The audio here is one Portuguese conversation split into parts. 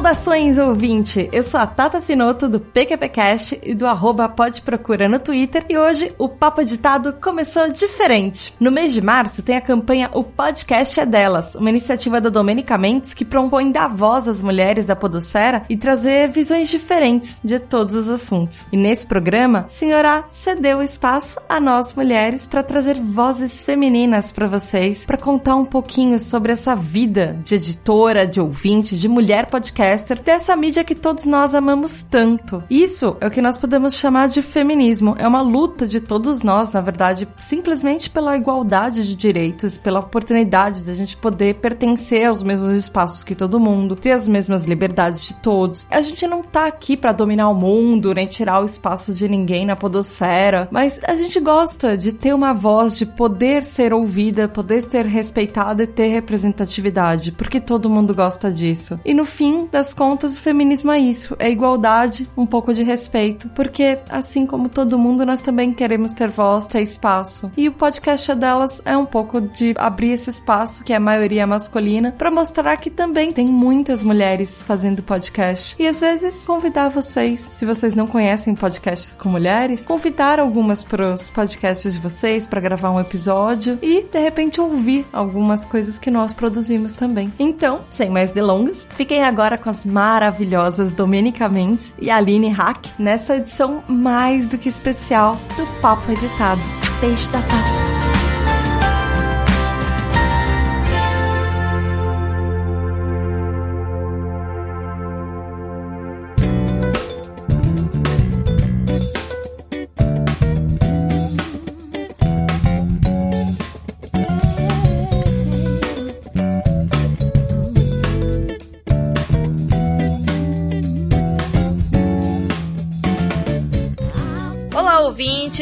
Saudações, ouvinte! Eu sou a Tata Finoto do PQPcast e do arroba Pode Procura no Twitter e hoje o Papo Editado começou diferente. No mês de março tem a campanha O Podcast é Delas, uma iniciativa da Domenica Mendes que propõe dar voz às mulheres da podosfera e trazer visões diferentes de todos os assuntos. E nesse programa, senhora cedeu espaço a nós mulheres para trazer vozes femininas para vocês, para contar um pouquinho sobre essa vida de editora, de ouvinte, de mulher podcast dessa mídia que todos nós amamos tanto. Isso é o que nós podemos chamar de feminismo. É uma luta de todos nós, na verdade, simplesmente pela igualdade de direitos, pela oportunidade de a gente poder pertencer aos mesmos espaços que todo mundo, ter as mesmas liberdades de todos. A gente não tá aqui para dominar o mundo, nem tirar o espaço de ninguém na podosfera, mas a gente gosta de ter uma voz, de poder ser ouvida, poder ser respeitada e ter representatividade, porque todo mundo gosta disso. E no fim, das contas, o feminismo é isso: é igualdade, um pouco de respeito. Porque, assim como todo mundo, nós também queremos ter voz, ter espaço. E o podcast delas é um pouco de abrir esse espaço, que é a maioria masculina, para mostrar que também tem muitas mulheres fazendo podcast. E às vezes convidar vocês, se vocês não conhecem podcasts com mulheres, convidar algumas para os podcasts de vocês para gravar um episódio e de repente ouvir algumas coisas que nós produzimos também. Então, sem mais delongas, fiquem agora com as maravilhosas Domenica Mendes e Aline Hack nessa edição mais do que especial do Papo Editado. Beijo da Tata.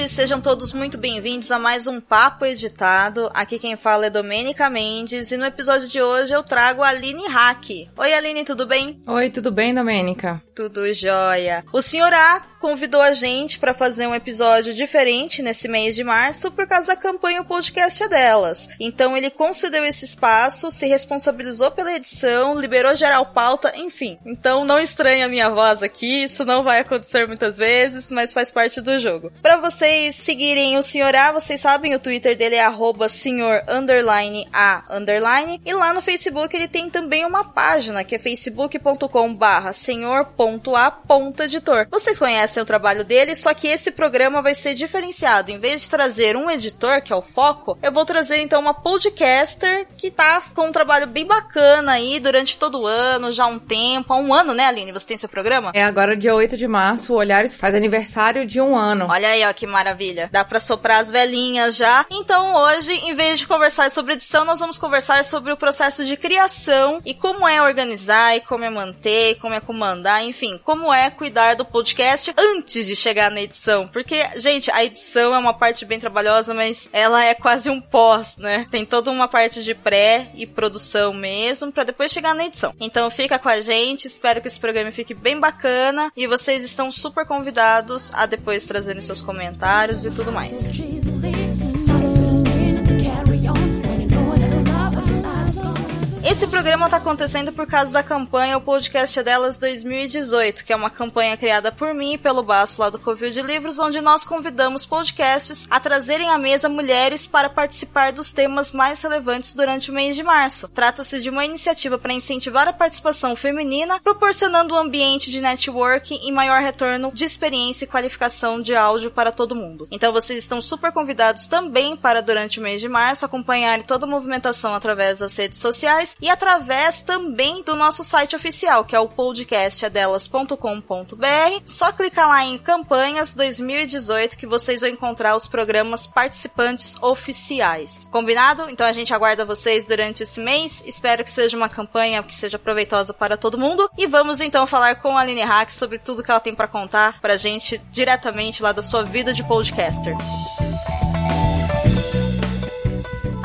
Sejam todos muito bem-vindos a mais um Papo Editado. Aqui quem fala é Domênica Mendes e no episódio de hoje eu trago a Aline Hack. Oi Aline, tudo bem? Oi, tudo bem, Domênica? Tudo jóia. O senhor A convidou a gente para fazer um episódio diferente nesse mês de março por causa da campanha O Podcast é Delas. Então ele concedeu esse espaço, se responsabilizou pela edição, liberou geral pauta, enfim. Então não estranhe a minha voz aqui, isso não vai acontecer muitas vezes, mas faz parte do jogo. Para vocês seguirem o Senhor A, vocês sabem, o Twitter dele é arroba senhor underline A underline, e lá no Facebook ele tem também uma página que é facebook.com barra senhor.a.editor. Vocês conhecem conhecem o trabalho dele, só que esse programa vai ser diferenciado. Em vez de trazer um editor, que é o foco, eu vou trazer então uma podcaster que tá com um trabalho bem bacana aí durante todo o ano, já há um tempo. Há um ano, né, Aline? Você tem seu programa? É agora, dia 8 de março, o Olhares faz aniversário de um ano. Olha aí, ó, que maravilha. Dá pra soprar as velhinhas já. Então, hoje, em vez de conversar sobre edição, nós vamos conversar sobre o processo de criação e como é organizar, e como é manter, como é comandar, enfim, como é cuidar do podcast antes de chegar na edição. Porque, gente, a edição é uma parte bem trabalhosa, mas ela é quase um pós, né? Tem toda uma parte de pré e produção mesmo, para depois chegar na edição. Então fica com a gente, espero que esse programa fique bem bacana e vocês estão super convidados a depois trazerem seus comentários e tudo mais. Esse programa está acontecendo por causa da campanha O Podcast é Delas 2018, que é uma campanha criada por mim e pelo Baço lá do Covil de Livros, onde nós convidamos podcasts a trazerem à mesa mulheres para participar dos temas mais relevantes durante o mês de março. Trata-se de uma iniciativa para incentivar a participação feminina, proporcionando um ambiente de networking e maior retorno de experiência e qualificação de áudio para todo mundo. Então vocês estão super convidados também para, durante o mês de março, acompanharem toda a movimentação através das redes sociais e através também do nosso site oficial, que é o podcastadelas.com.br. Só clicar lá em campanhas 2018 que vocês vão encontrar os programas participantes oficiais. Combinado? Então a gente aguarda vocês durante esse mês. Espero que seja uma campanha que seja proveitosa para todo mundo. E vamos então falar com a Aline Hack sobre tudo que ela tem para contar pra gente diretamente lá da sua vida de podcaster.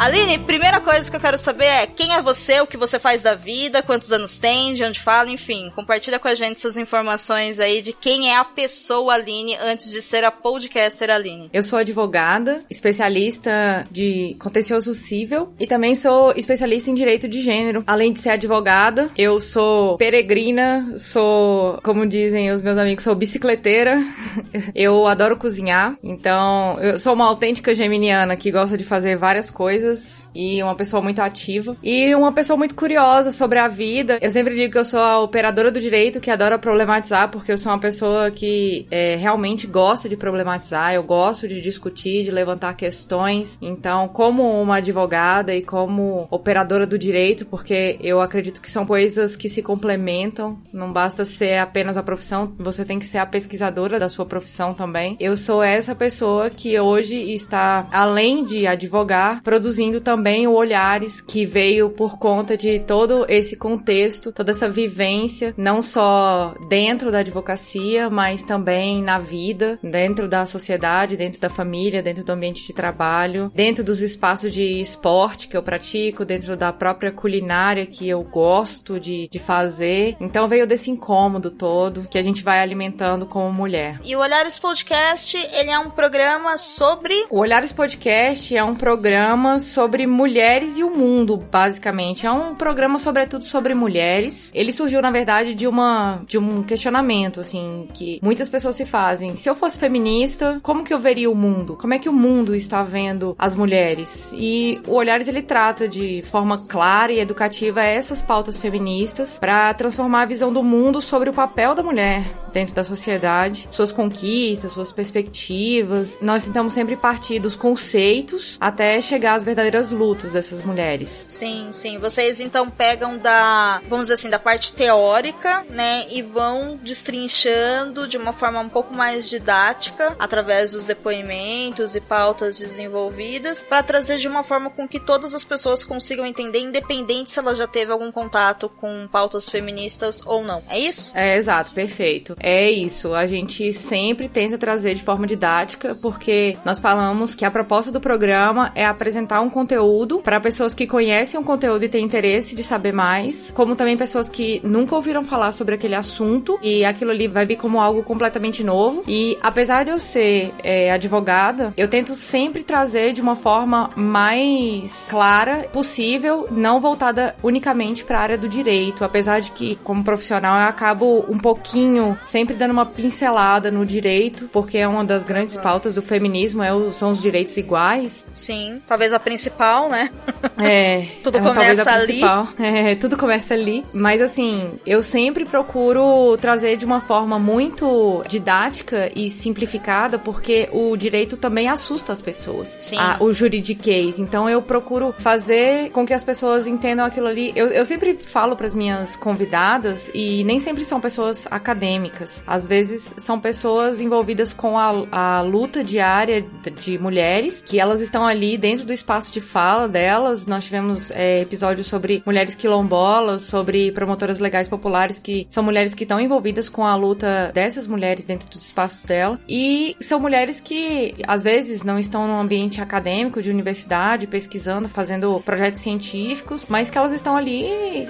Aline, primeira coisa que eu quero saber é quem é você, o que você faz da vida, quantos anos tem, de onde fala, enfim. Compartilha com a gente essas informações aí de quem é a pessoa Aline antes de ser a podcaster Aline. Eu sou advogada, especialista de contencioso civil e também sou especialista em direito de gênero. Além de ser advogada, eu sou peregrina, sou, como dizem os meus amigos, sou bicicleteira. eu adoro cozinhar, então eu sou uma autêntica geminiana que gosta de fazer várias coisas e uma pessoa muito ativa e uma pessoa muito curiosa sobre a vida. Eu sempre digo que eu sou a operadora do direito que adora problematizar, porque eu sou uma pessoa que é, realmente gosta de problematizar, eu gosto de discutir, de levantar questões. Então, como uma advogada e como operadora do direito, porque eu acredito que são coisas que se complementam, não basta ser apenas a profissão, você tem que ser a pesquisadora da sua profissão também. Eu sou essa pessoa que hoje está, além de advogar, produzindo também o Olhares, que veio por conta de todo esse contexto, toda essa vivência, não só dentro da advocacia, mas também na vida, dentro da sociedade, dentro da família, dentro do ambiente de trabalho, dentro dos espaços de esporte que eu pratico, dentro da própria culinária que eu gosto de, de fazer. Então veio desse incômodo todo que a gente vai alimentando como mulher. E o Olhares Podcast, ele é um programa sobre. O Olhares Podcast é um programa sobre mulheres e o mundo, basicamente. É um programa, sobretudo, sobre mulheres. Ele surgiu, na verdade, de uma de um questionamento, assim, que muitas pessoas se fazem. Se eu fosse feminista, como que eu veria o mundo? Como é que o mundo está vendo as mulheres? E o Olhares ele trata de forma clara e educativa essas pautas feministas para transformar a visão do mundo sobre o papel da mulher dentro da sociedade, suas conquistas, suas perspectivas. Nós tentamos sempre partir dos conceitos até chegar às verdadeiras lutas dessas mulheres. Sim, sim. Vocês então pegam da, vamos dizer assim, da parte teórica, né, e vão destrinchando de uma forma um pouco mais didática através dos depoimentos e pautas desenvolvidas para trazer de uma forma com que todas as pessoas consigam entender, independente se ela já teve algum contato com pautas feministas ou não. É isso? É, exato, perfeito. É isso. A gente sempre tenta trazer de forma didática, porque nós falamos que a proposta do programa é apresentar um conteúdo para pessoas que conhecem o conteúdo e têm interesse de saber mais, como também pessoas que nunca ouviram falar sobre aquele assunto e aquilo ali vai vir como algo completamente novo. E apesar de eu ser é, advogada, eu tento sempre trazer de uma forma mais clara possível, não voltada unicamente para a área do direito, apesar de que como profissional eu acabo um pouquinho sempre dando uma pincelada no direito, porque é uma das grandes pautas do feminismo, é são os direitos iguais. Sim, talvez a principal, né? É. tudo é, começa ali. É, tudo começa ali. Mas assim, eu sempre procuro trazer de uma forma muito didática e simplificada, porque o direito também assusta as pessoas. Sim. A, o juridiquês. Então eu procuro fazer com que as pessoas entendam aquilo ali. Eu, eu sempre falo para as minhas convidadas, e nem sempre são pessoas acadêmicas às vezes são pessoas envolvidas com a, a luta diária de mulheres, que elas estão ali dentro do espaço de fala delas. Nós tivemos é, episódios sobre mulheres quilombolas, sobre promotoras legais populares, que são mulheres que estão envolvidas com a luta dessas mulheres dentro dos espaços dela. E são mulheres que, às vezes, não estão num ambiente acadêmico, de universidade, pesquisando, fazendo projetos científicos, mas que elas estão ali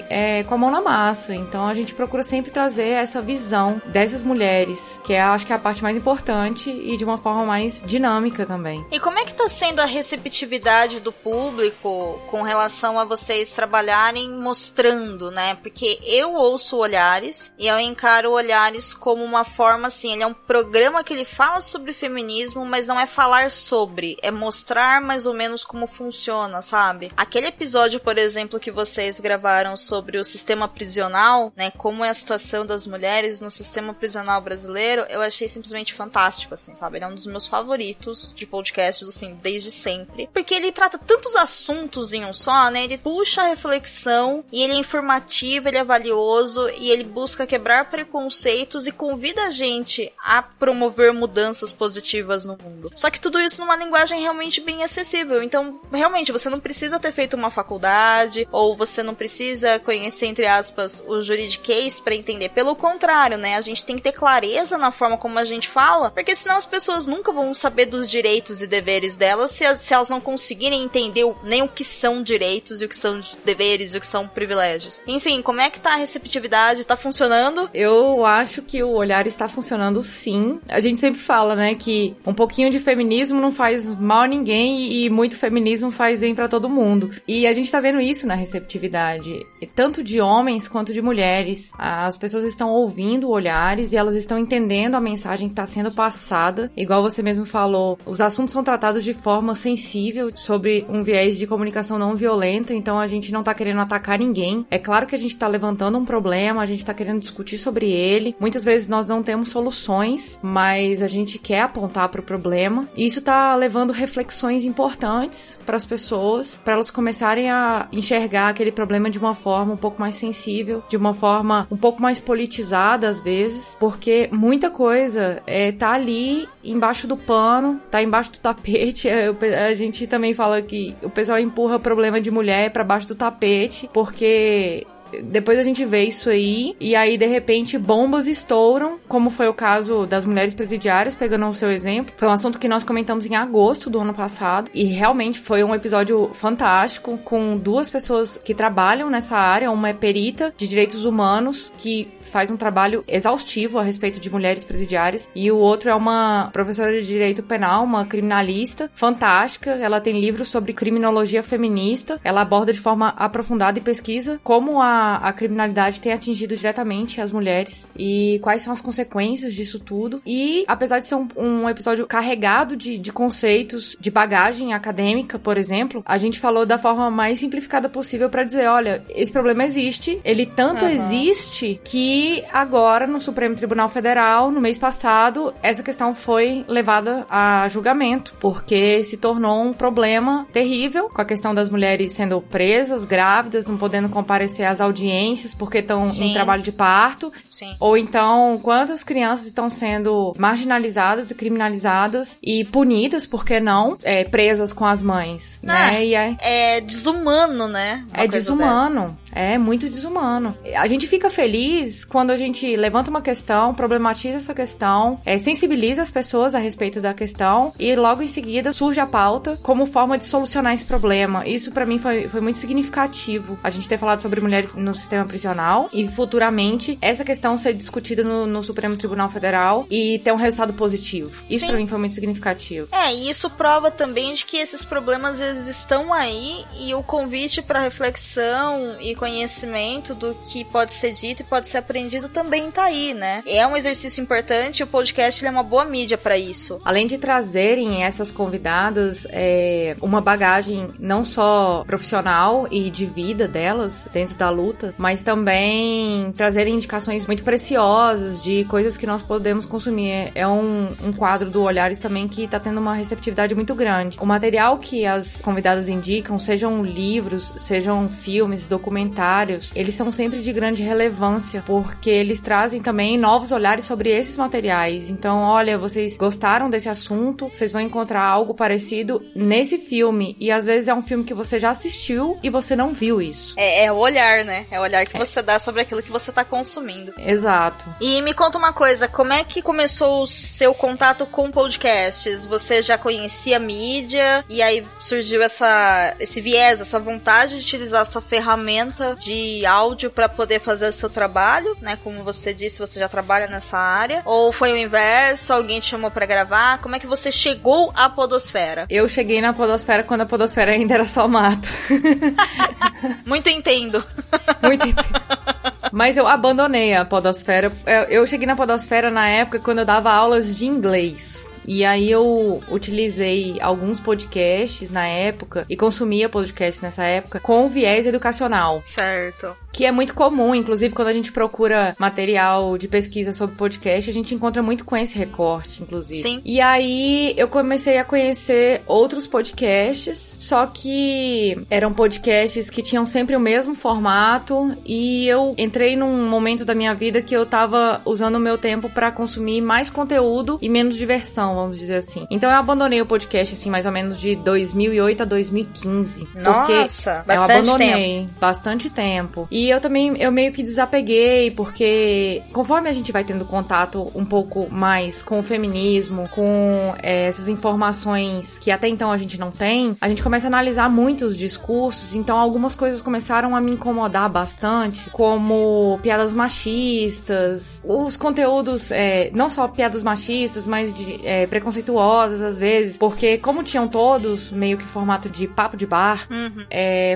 é, com a mão na massa. Então a gente procura sempre trazer essa visão dessas mulheres, que é, acho que é a parte mais importante e de uma forma mais dinâmica também. E como é que tá sendo a receptividade do público com relação a vocês trabalharem mostrando, né? Porque eu ouço Olhares e eu encaro Olhares como uma forma assim, ele é um programa que ele fala sobre feminismo, mas não é falar sobre, é mostrar mais ou menos como funciona, sabe? Aquele episódio, por exemplo, que vocês gravaram sobre o sistema prisional, né? Como é a situação das mulheres no sistema prisional brasileiro, eu achei simplesmente fantástico, assim, sabe? Ele é um dos meus favoritos de podcasts, assim, desde sempre. Porque ele trata tantos assuntos em um só, né? Ele puxa a reflexão e ele é informativo, ele é valioso e ele busca quebrar preconceitos e convida a gente a promover mudanças positivas no mundo. Só que tudo isso numa linguagem realmente bem acessível. Então, realmente, você não precisa ter feito uma faculdade ou você não precisa conhecer, entre aspas, o juridiquês para entender. Pelo contrário, né? A gente tem que ter clareza na forma como a gente fala, porque senão as pessoas nunca vão saber dos direitos e deveres delas se, se elas não conseguirem entender nem o que são direitos e o que são deveres e o que são privilégios. Enfim, como é que tá a receptividade? Tá funcionando? Eu acho que o olhar está funcionando sim. A gente sempre fala, né, que um pouquinho de feminismo não faz mal a ninguém e muito feminismo faz bem para todo mundo. E a gente tá vendo isso na receptividade, tanto de homens quanto de mulheres. As pessoas estão ouvindo olhares e elas estão entendendo a mensagem que está sendo passada. Igual você mesmo falou, os assuntos são tratados de forma sensível, sobre um viés de comunicação não violenta, então a gente não tá querendo atacar ninguém. É claro que a gente tá levantando um problema, a gente tá querendo discutir sobre ele. Muitas vezes nós não temos soluções, mas a gente quer apontar para o problema. E isso tá levando reflexões importantes para as pessoas, para elas começarem a enxergar aquele problema de uma forma um pouco mais sensível, de uma forma um pouco mais politizada às vezes, porque muita coisa é, tá ali embaixo do pano, tá embaixo do tapete. A gente também fala que o pessoal empurra problema de mulher para baixo do tapete, porque depois a gente vê isso aí, e aí de repente bombas estouram, como foi o caso das mulheres presidiárias, pegando o seu exemplo. Foi um assunto que nós comentamos em agosto do ano passado, e realmente foi um episódio fantástico, com duas pessoas que trabalham nessa área. Uma é perita de direitos humanos, que faz um trabalho exaustivo a respeito de mulheres presidiárias, e o outro é uma professora de direito penal, uma criminalista fantástica. Ela tem livros sobre criminologia feminista, ela aborda de forma aprofundada e pesquisa como a a, criminalidade tem atingido diretamente as mulheres e quais são as consequências disso tudo. E apesar de ser um, um episódio carregado de, de conceitos, de bagagem acadêmica, por exemplo, a gente falou da forma mais simplificada possível para dizer: olha, esse problema existe, ele tanto uhum. existe que agora no Supremo Tribunal Federal, no mês passado, essa questão foi levada a julgamento, porque se tornou um problema terrível com a questão das mulheres sendo presas, grávidas, não podendo comparecer às audiências audiências porque estão em trabalho de parto. Sim. Ou então, quantas crianças estão sendo marginalizadas e criminalizadas e punidas, por que não, é, presas com as mães, não, né? E é, é desumano, né? Uma é desumano. Dela. É muito desumano. A gente fica feliz quando a gente levanta uma questão, problematiza essa questão, é, sensibiliza as pessoas a respeito da questão e logo em seguida surge a pauta como forma de solucionar esse problema. Isso para mim foi, foi muito significativo. A gente ter falado sobre mulheres no sistema prisional e futuramente essa questão ser discutida no, no Supremo Tribunal Federal e ter um resultado positivo. Isso para mim foi muito significativo. É, e isso prova também de que esses problemas eles estão aí e o convite para reflexão e conhecimento do que pode ser dito e pode ser aprendido também tá aí, né? É um exercício importante e o podcast é uma boa mídia para isso. Além de trazerem essas convidadas é, uma bagagem não só profissional e de vida delas dentro da luta, mas também trazerem indicações muito preciosas de coisas que nós podemos consumir. É um, um quadro do Olhares também que tá tendo uma receptividade muito grande. O material que as convidadas indicam, sejam livros, sejam filmes, documentários, eles são sempre de grande relevância, porque eles trazem também novos olhares sobre esses materiais. Então, olha, vocês gostaram desse assunto, vocês vão encontrar algo parecido nesse filme. E às vezes é um filme que você já assistiu e você não viu isso. É, é o olhar, né? É o olhar que é. você dá sobre aquilo que você tá consumindo. Exato. E me conta uma coisa, como é que começou o seu contato com podcasts? Você já conhecia a mídia e aí surgiu essa, esse viés, essa vontade de utilizar essa ferramenta ferramenta de áudio para poder fazer seu trabalho, né? Como você disse, você já trabalha nessa área. Ou foi o inverso? Alguém te chamou para gravar? Como é que você chegou à podosfera? Eu cheguei na podosfera quando a podosfera ainda era só mato. Muito entendo. Muito entendo. Mas eu abandonei a podosfera. Eu cheguei na podosfera na época quando eu dava aulas de inglês. E aí eu utilizei alguns podcasts na época e consumia podcasts nessa época com viés educacional. Certo. Que é muito comum, inclusive quando a gente procura material de pesquisa sobre podcast, a gente encontra muito com esse recorte, inclusive. Sim. E aí eu comecei a conhecer outros podcasts, só que eram podcasts que tinham sempre o mesmo formato e eu entrei num momento da minha vida que eu tava usando o meu tempo para consumir mais conteúdo e menos diversão. vamos dizer assim. Então eu abandonei o podcast, assim, mais ou menos de 2008 a 2015. Nossa, bastante eu abandonei tempo. bastante tempo. E eu também, eu meio que desapeguei, porque conforme a gente vai tendo contato um pouco mais com o feminismo, com é, essas informações que até então a gente não tem, a gente começa a analisar muitos discursos, então algumas coisas começaram a me incomodar bastante, como piadas machistas, os conteúdos, é, não só piadas machistas, mas de, é, preconceituosas às vezes, porque como tinham todos meio que formato de papo de bar, uhum.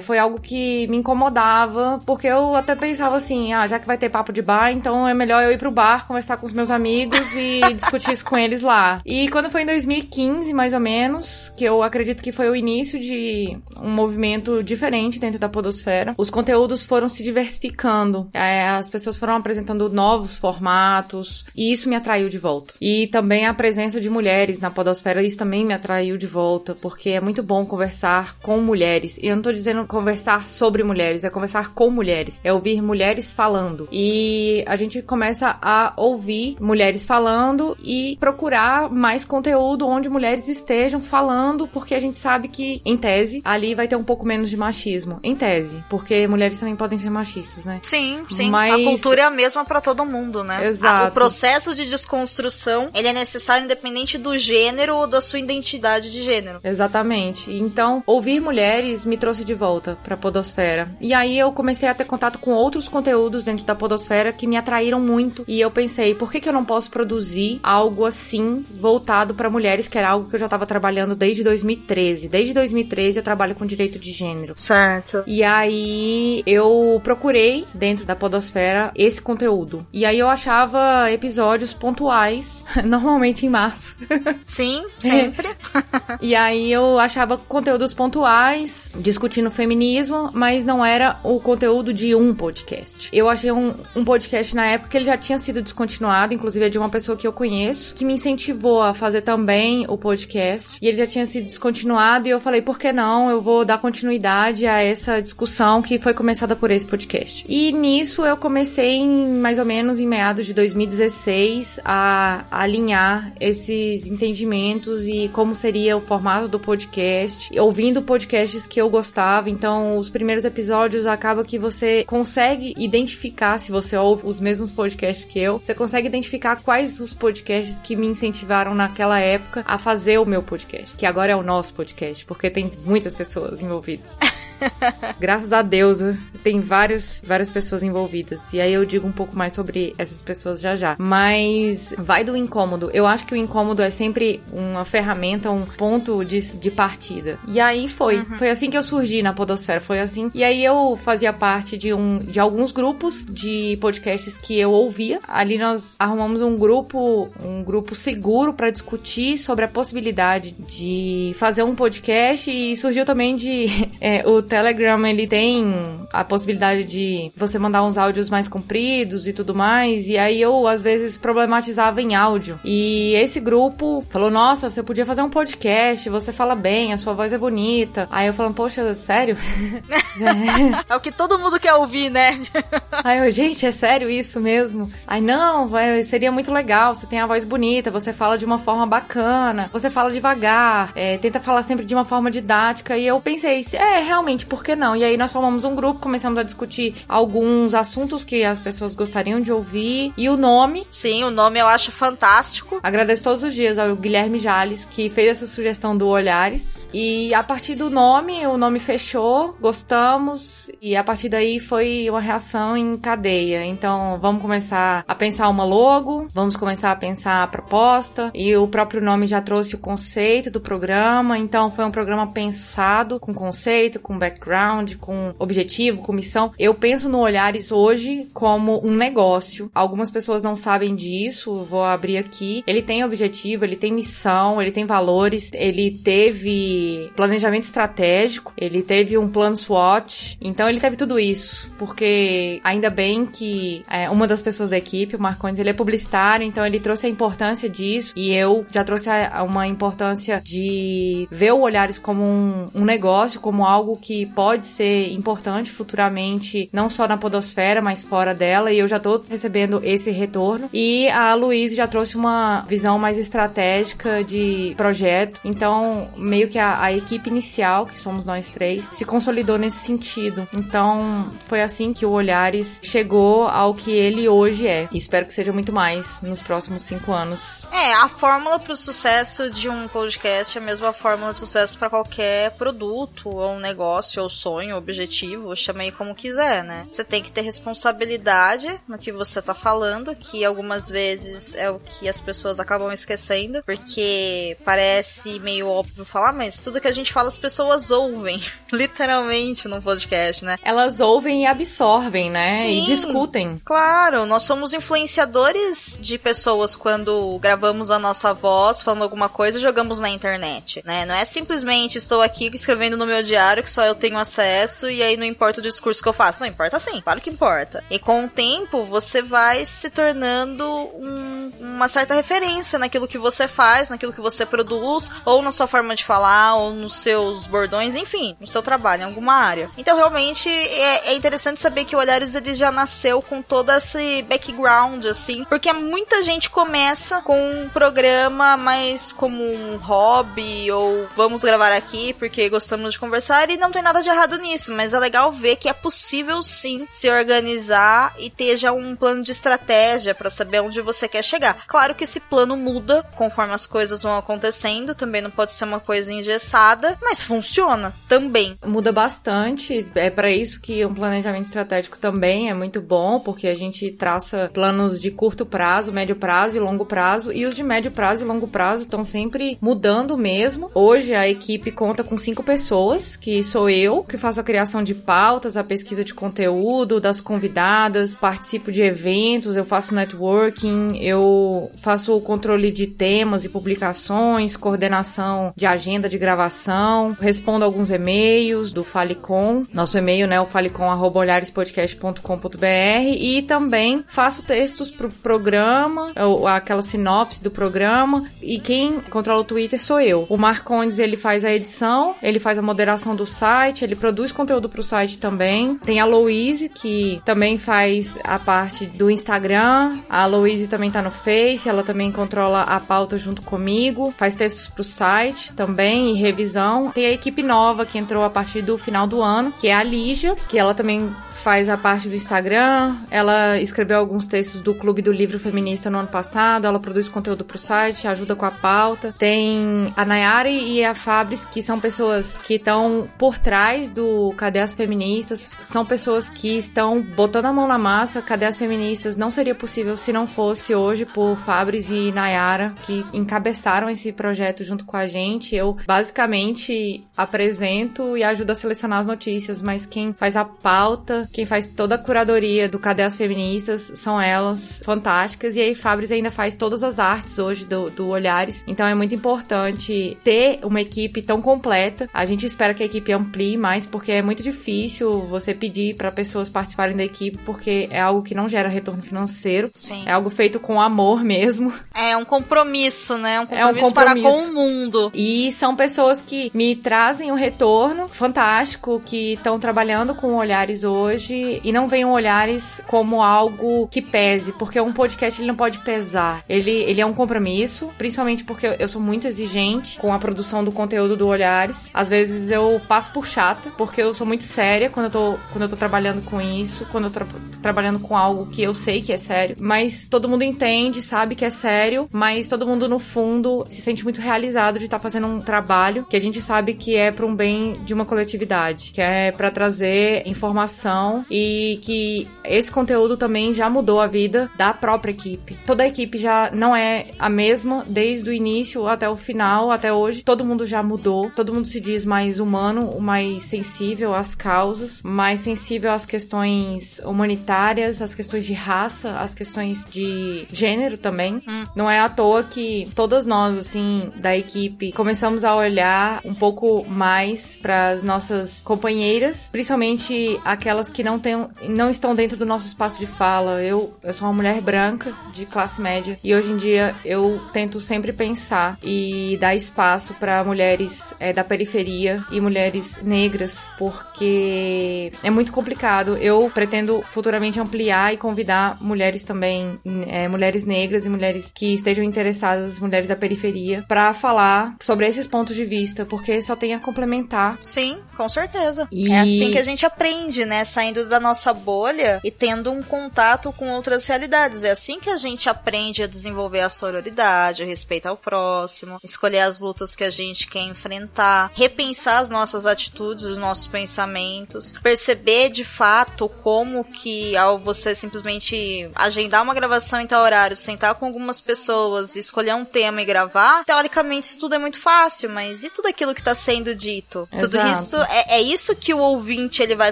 foi algo que me incomodava, porque eu até pensava assim, ah, já que vai ter papo de bar, então é melhor eu ir pro bar, conversar com os meus amigos e discutir isso com eles lá. E quando foi em 2015, mais ou menos, que eu acredito que foi o início de um movimento diferente dentro da podosfera, os conteúdos foram se diversificando, é, as pessoas foram apresentando novos formatos, e isso me atraiu de volta. E também a presença de mulheres na podosfera, isso também me atraiu de volta, porque é muito bom conversar com mulheres. E eu não tô dizendo conversar sobre mulheres, é conversar com mulheres, é ouvir mulheres falando. E a gente começa a ouvir mulheres falando e procurar mais conteúdo onde mulheres estejam falando, porque a gente sabe que, em tese, ali vai ter um pouco menos de machismo. Em tese, porque mulheres também podem ser machistas, né? Sim, sim. Mas... A cultura é a mesma para todo mundo, né? Exato. o processo de desconstrução, ele é necessário independente do gênero ou da sua identidade de gênero. Exatamente. Então, ouvir mulheres me trouxe de volta pra podosfera. E aí eu comecei a ter contato com outros conteúdos dentro da podosfera que me atraíram muito. E eu pensei, por que que eu não posso produzir algo assim voltado para mulheres, que era algo que eu já tava trabalhando desde 2013. Desde 2013 eu trabalho com direito de gênero. Certo. E aí eu procurei dentro da podosfera esse conteúdo. E aí eu achava episódios pontuais, normalmente em março. Sim, sempre. e aí eu achava conteúdos pontuais, discutindo feminismo, mas não era o conteúdo de um podcast. Eu achei um, um podcast na época que ele já tinha sido descontinuado, inclusive é de uma pessoa que eu conheço, que me incentivou a fazer também o podcast. E ele já tinha sido descontinuado e eu falei, por que não? Eu vou dar continuidade a essa discussão que foi começada por esse podcast. E nisso eu comecei em, mais ou menos em meados de 2016 a, a alinhar esses entendimentos e como seria o formato do podcast, ouvindo podcasts que eu gostava. Então, os primeiros episódios acaba que você consegue identificar se você ouve os mesmos podcasts que eu, você consegue identificar quais os podcasts que me incentivaram naquela época a fazer o meu podcast, que agora é o nosso podcast, porque tem muitas pessoas envolvidas. Graças a Deus, tem vários, várias pessoas envolvidas. E aí eu digo um pouco mais sobre essas pessoas já já. Mas vai do incômodo. Eu acho que o incômodo é sempre uma ferramenta, um ponto de, de partida. E aí foi. Uhum. Foi assim que eu surgi na Podosfera. Foi assim. E aí eu fazia parte de, um, de alguns grupos de podcasts que eu ouvia. Ali nós arrumamos um grupo, um grupo seguro para discutir sobre a possibilidade de fazer um podcast. E surgiu também de. É, o Telegram ele tem a possibilidade de você mandar uns áudios mais compridos e tudo mais. E aí eu às vezes problematizava em áudio. E esse grupo falou: Nossa, você podia fazer um podcast, você fala bem, a sua voz é bonita. Aí eu falando, poxa, sério? é. é o que todo mundo quer ouvir, né? aí eu, gente, é sério isso mesmo? Aí, não, vai, seria muito legal, você tem a voz bonita, você fala de uma forma bacana, você fala devagar, é, tenta falar sempre de uma forma didática. E eu pensei, é, realmente gente, por que não? E aí nós formamos um grupo, começamos a discutir alguns assuntos que as pessoas gostariam de ouvir. E o nome. Sim, o nome eu acho fantástico. Agradeço todos os dias ao Guilherme Jales, que fez essa sugestão do Olhares. E a partir do nome, o nome fechou, gostamos, e a partir daí foi uma reação em cadeia. Então vamos começar a pensar uma logo, vamos começar a pensar a proposta, e o próprio nome já trouxe o conceito do programa. Então foi um programa pensado com conceito, com background, com objetivo, com missão. Eu penso no Olhares hoje como um negócio. Algumas pessoas não sabem disso, vou abrir aqui. Ele tem objetivo, ele tem missão, ele tem valores, ele teve planejamento estratégico, ele teve um plano SWOT, então ele teve tudo isso, porque ainda bem que é, uma das pessoas da equipe, o Marcondes, ele é publicitário, então ele trouxe a importância disso e eu já trouxe a, uma importância de ver o Olhares como um, um negócio, como algo que pode ser importante futuramente, não só na podosfera, mas fora dela, e eu já tô recebendo esse retorno. E a Luiz já trouxe uma visão mais estratégica de projeto, então meio que a, a equipe inicial, que somos nós três, se consolidou nesse sentido. Então foi assim que o Olhares chegou ao que ele hoje é. E espero que seja muito mais nos próximos cinco anos. É, a fórmula para o sucesso de um podcast é a mesma fórmula de sucesso para qualquer produto, ou um negócio, ou sonho, objetivo, chamei como quiser, né? Você tem que ter responsabilidade no que você tá falando, que algumas vezes é o que as pessoas acabam esquecendo, porque parece meio óbvio falar, mas tudo que a gente fala as pessoas ouvem, literalmente no podcast, né? Elas ouvem e absorvem, né? Sim, e discutem. Claro, nós somos influenciadores de pessoas quando gravamos a nossa voz, falando alguma coisa e jogamos na internet, né? Não é simplesmente estou aqui escrevendo no meu diário que só eu tenho acesso e aí não importa o discurso que eu faço. Não importa sim, claro que importa. E com o tempo você vai se tornando um, uma certa referência naquilo que você faz, naquilo que você produz, ou na sua forma de falar, ou nos seus bordões, enfim, no seu trabalho, em alguma área. Então realmente é, é interessante saber que o Olhares ele já nasceu com todo esse background, assim, porque muita gente começa com um programa mais como um hobby, ou vamos gravar aqui porque gostamos de conversar, e não tem nada de errado nisso, mas é legal ver que é possível sim se organizar e ter já um plano de estratégia para saber onde você quer chegar. Claro que esse plano muda conforme as coisas vão acontecendo, também não pode ser uma coisa engessada, mas funciona também. Muda bastante, é para isso que um planejamento estratégico também é muito bom, porque a gente traça planos de curto prazo, médio prazo e longo prazo, e os de médio prazo e longo prazo estão sempre mudando mesmo. Hoje a equipe conta com cinco pessoas, que sou eu, que faço a criação de pautas, a pesquisa de conteúdo, das convidadas, participo de eventos, eu faço networking, eu faço o controle de temas e publicações, coordenação de agenda de gravação, respondo alguns e-mails do Falicom, nosso e-mail, né, o falicom@olharespodcast.com.br e também faço textos pro programa, aquela sinopse do programa e quem controla o Twitter sou eu. O Marcondes, ele faz a edição, ele faz a moderação do site, ele produz conteúdo pro site também. Tem a Louise, que também faz a parte do Instagram. A Louise também tá no Face, ela também controla a pauta junto comigo, faz textos pro site também e revisão. Tem a equipe nova que entrou a partir do final do ano, que é a Lígia, que ela também faz a parte do Instagram. Ela escreveu alguns textos do Clube do Livro Feminista no ano passado, ela produz conteúdo pro site, ajuda com a pauta. Tem a Nayari e a Fabris, que são pessoas que estão por trás do Cadê as Feministas, são pessoas que estão botando a mão na massa. Cadê as Feministas não seria possível se não fosse hoje por Fabris e Nayara, que encabeçaram esse projeto junto com a gente. Eu basicamente apresento e ajudo a selecionar as notícias, mas quem faz a pauta, quem faz toda a curadoria do Cadê as Feministas são elas, fantásticas. E aí Fabris ainda faz todas as artes hoje do, do Olhares. Então é muito importante ter uma equipe tão completa. A gente espera que a equipe amplie mais, porque é muito difícil você pedir para pessoas participarem da equipe, porque é algo que não gera retorno financeiro. Sim. É algo feito com amor mesmo. É um compromisso, né? Um compromisso, é um compromisso para com o mundo. E são pessoas que me trazem o um retorno fantástico, que estão trabalhando com olhares hoje e não veem olhares como algo que pese, porque um podcast ele não pode pesar. Ele, ele é um compromisso, principalmente porque eu sou muito exigente com a produção do conteúdo do Olhares. Às vezes eu passo por chata, porque eu sou muito séria quando eu tô, quando eu tô trabalhando com isso, quando eu tra tô trabalhando com algo que eu sei que é sério. Mas todo mundo entende, sabe que é sério, mas todo mundo no fundo se sente muito realizado de estar tá fazendo um trabalho que a gente sabe que é para um bem de uma coletividade, que é para trazer informação e que esse conteúdo também já mudou a vida da própria equipe. Toda a equipe já não é a mesma desde o início até o final, até hoje. Todo mundo já mudou, todo mundo se diz mais humano, mais sensível às causas, mais sensível às questões humanitárias, às questões de raça, às questões de gênero também. Hum. Não é à toa que todas nós, assim, da equipe, começamos a olhar um pouco mais para as nossas companheiras, principalmente aquelas que não, tem, não estão dentro do nosso espaço de fala. Eu, eu sou uma mulher branca de classe média e hoje em dia eu tento sempre pensar e dar espaço para mulheres é, da periferia e mulheres negras, porque é muito complicado. Eu pretendo futuramente ampliar e convidar mulheres também, é, mulheres negras e mulheres que estejam interessadas, mulheres da periferia, para falar sobre esses pontos de vista, porque só tem a complementar. Sim, com certeza. E... É assim que a gente aprende, né? Saindo da nossa bolha e tendo um contato com outras realidades. É assim que a gente aprende a desenvolver a sororidade, o respeito ao próximo, escolher as lutas que a gente quer enfrentar, repensar as nossas atitudes, os nossos pensamentos, perceber de fato como que ao você simplesmente agendar uma gravação em tal horário, sentar com algumas pessoas, escolher um tema e gravar, teoricamente isso tudo é muito fácil, mas e tudo aquilo que está sendo dito? Exato. Tudo isso é, é, isso que o ouvinte ele vai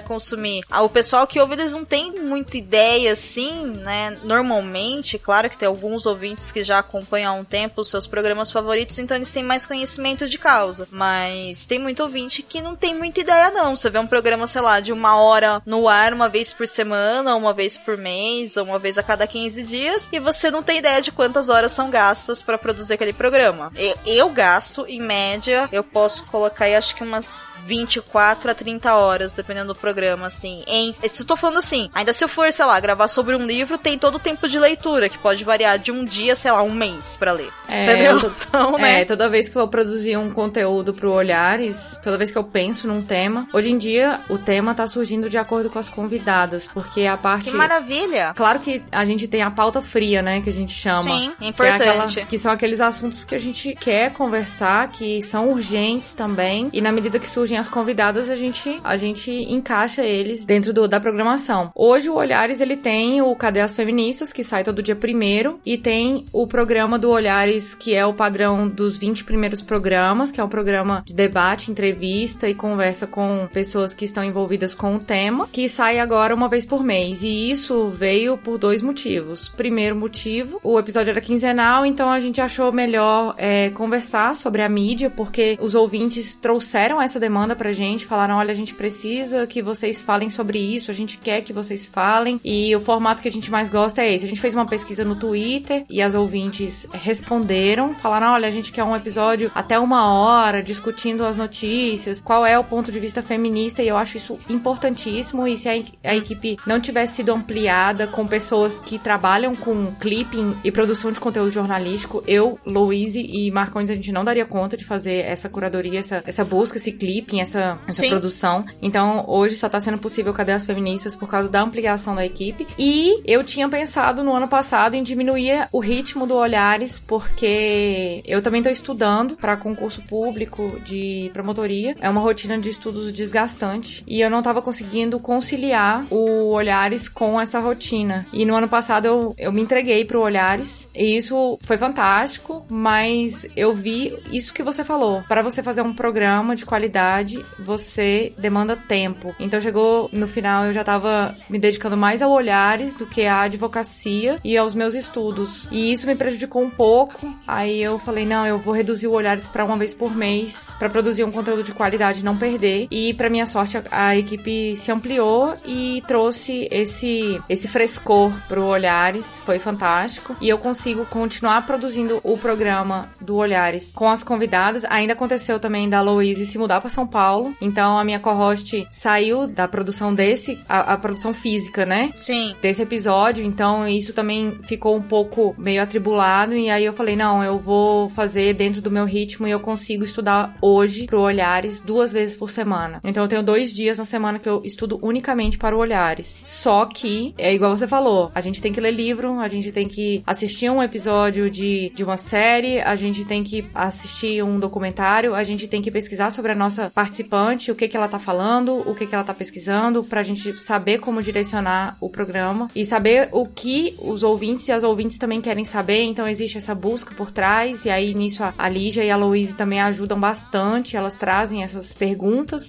consumir. Ah, o pessoal que ouve eles não tem muita ideia assim, né? Normalmente, claro que tem alguns ouvintes que já acompanham há um tempo os seus programas favoritos, então eles têm mais conhecimento de causa. Mas tem muito ouvinte que não tem muita ideia não. Você vê um programa, sei lá, de uma hora no ar uma vez por semana, uma vez por mês, ou uma vez a cada 15 dias, e você não tem ideia de quantas horas são gastas para produzir aquele programa. Eu, eu gasto, em média, eu posso colocar aí acho que umas 24 a 30 horas, dependendo do programa, assim. Em, se eu tô falando assim, ainda se eu for, sei lá, gravar sobre um livro, tem todo o tempo de leitura, que pode variar de um dia, sei lá, um mês para ler. É, entendeu? Então, né? É, toda vez que eu vou produzir um conteúdo pro Olhares, toda vez que eu penso num tema, hoje em dia o tema tá surgindo de acordo com as convidadas, porque a parte. Que maravilha! Claro que a gente tem a pauta fria, né, que a gente chama. Sim, importante. Que, é aquela, que são aqueles assuntos que a gente quer conversar, que são urgentes também, e na medida que surgem as convidadas, a gente, a gente encaixa eles dentro do, da programação. Hoje o Olhares ele tem o Cadê as Feministas, que sai todo dia primeiro, e tem o programa do Olhares, que é o padrão dos 20 primeiros programas, que é um programa de debate, entrevista e conversa com pessoas que estão envolvidas com o tema, que sai agora uma vez por mês. E isso veio por dois motivos. Primeiro motivo, o episódio era quinzenal, então a gente achou melhor é, conversar sobre a mídia, porque os ouvintes trouxeram essa demanda pra gente, falaram: olha, a gente precisa que vocês falem sobre isso, a gente quer que vocês falem. E o formato que a gente mais gosta é esse. A gente fez uma pesquisa no Twitter e as ouvintes responderam, falaram: olha, a gente quer um episódio até uma hora discutindo as notícias, qual é o ponto de vista feminista, e eu acho isso importantíssimo. E se a, a equipe não tivesse sido ampliada com pessoas que trabalham com clipping e produção de conteúdo jornalístico, eu, Louise e Marcões, a gente não daria conta de fazer essa curadoria, essa, essa busca, esse clipping, essa, essa produção. Então, hoje só tá sendo possível Cadê as Feministas por causa da ampliação da equipe. E eu tinha pensado no ano passado em diminuir o ritmo do Olhares, porque eu também tô estudando para concurso público de promotoria. É uma rotina de estudos desgastante e eu não tava conseguindo conciliar o Olhares com essa rotina. E no ano passado eu, eu me entreguei pro Olhares e isso foi fantástico, mas eu vi isso que você falou. Para você fazer um programa de qualidade, você demanda tempo. Então chegou no final eu já tava me dedicando mais ao Olhares do que à advocacia e aos meus estudos. E isso me prejudicou um pouco. Aí eu falei, não, eu vou reduzir o Olhares para uma vez por mês para produzir um conteúdo de qualidade, não perder. E para minha sorte a, a, equipe se ampliou e trouxe esse esse frescor pro Olhares, foi fantástico. E eu consigo continuar produzindo o programa do Olhares com as convidadas. Ainda aconteceu também da Louise se mudar para São Paulo. Então a minha co-host saiu da produção desse, a, a, produção física, né? Sim. Desse episódio. Então isso também ficou um pouco meio atribulado. E aí eu falei, não, eu vou fazer dentro do meu ritmo e eu consigo estudar hoje pro Olhares duas vezes por semana. Então eu tenho dois dias na semana que eu estudo unicamente para o Olhares. Só que, é igual você falou, a gente tem que ler livro, a gente tem que assistir um episódio de, de uma série, a gente tem que assistir um documentário, a gente tem que pesquisar sobre a nossa participante, o que que ela tá falando, o que que ela tá pesquisando, pra gente saber como direcionar o programa e saber o que os ouvintes e as ouvintes também querem saber. Então existe essa busca por trás e aí nisso a, a Lígia e a Louise também ajudam bastante, elas trazem essas perguntas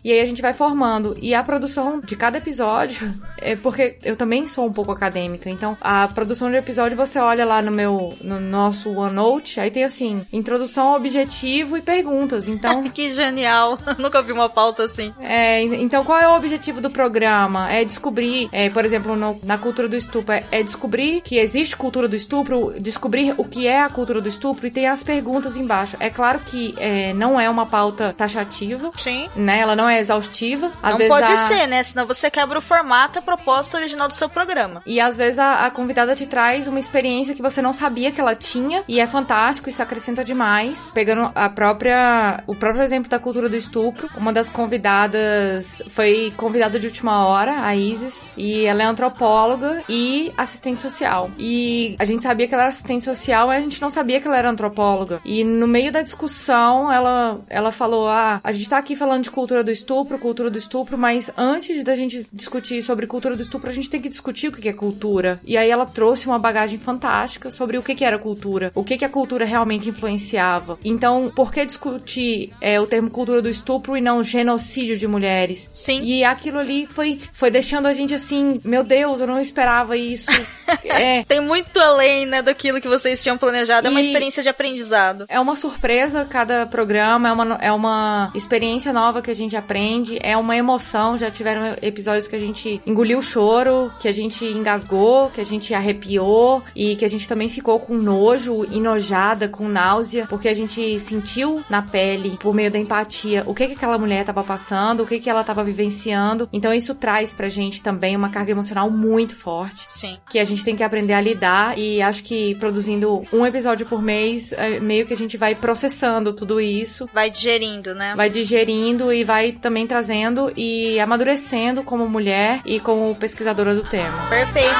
e aí a gente vai formando. E a produção de cada episódio é porque eu também sou um pouco acadêmica, então a produção de episódio você olha lá no meu no nosso OneNote, aí tem assim, introdução, objetivo e pergunta perguntas. Então. que genial! Nunca vi uma pauta assim. É, então qual é o objetivo do programa? É descobrir, é, por exemplo, no, na cultura do estupro, é, é, descobrir que existe cultura do estupro, descobrir o que é a cultura do estupro e tem as perguntas embaixo. É claro que é, não é uma pauta taxativa. Sim. Né? Ela não é exaustiva. Às não pode a... ser, né? Senão você quebra o formato e a proposta original do seu programa. E às vezes a, a convidada te traz uma experiência que você não sabia que ela tinha e é fantástico, isso acrescenta demais. Pegando a própria o próprio exemplo da cultura do estupro, uma das convidadas foi convidada de última hora, a Isis, e ela é antropóloga e assistente social. E a gente sabia que ela era assistente social, mas a gente não sabia que ela era antropóloga. E no meio da discussão, ela ela falou: "Ah, a gente tá aqui falando de cultura do estupro, cultura do estupro, mas antes da gente discutir sobre cultura do estupro, a gente tem que discutir o que é cultura". E aí ela trouxe uma bagagem fantástica sobre o que era cultura, o que a cultura realmente influenciava. Então, por que discutir é, o termo cultura do estupro e não genocídio de mulheres? Sim. E aquilo ali foi, foi deixando a gente assim, meu Deus, eu não esperava isso. é. Tem muito além, né, daquilo que vocês tinham planejado. É uma experiência de aprendizado. É uma surpresa cada programa, é uma, é uma experiência nova que a gente aprende, é uma emoção. Já tiveram episódios que a gente engoliu o choro, que a gente engasgou, que a gente arrepiou e que a gente também ficou com nojo, enojada, com náusea, porque a gente sentiu na pele, por meio da empatia, o que que aquela mulher estava passando, o que que ela estava vivenciando. Então isso traz pra gente também uma carga emocional muito forte. Sim. Que a gente tem que aprender a lidar e acho que produzindo um episódio por mês, é meio que a gente vai processando tudo isso. Vai digerindo, né? Vai digerindo e vai também trazendo e amadurecendo como mulher e como pesquisadora do tema. Perfeito.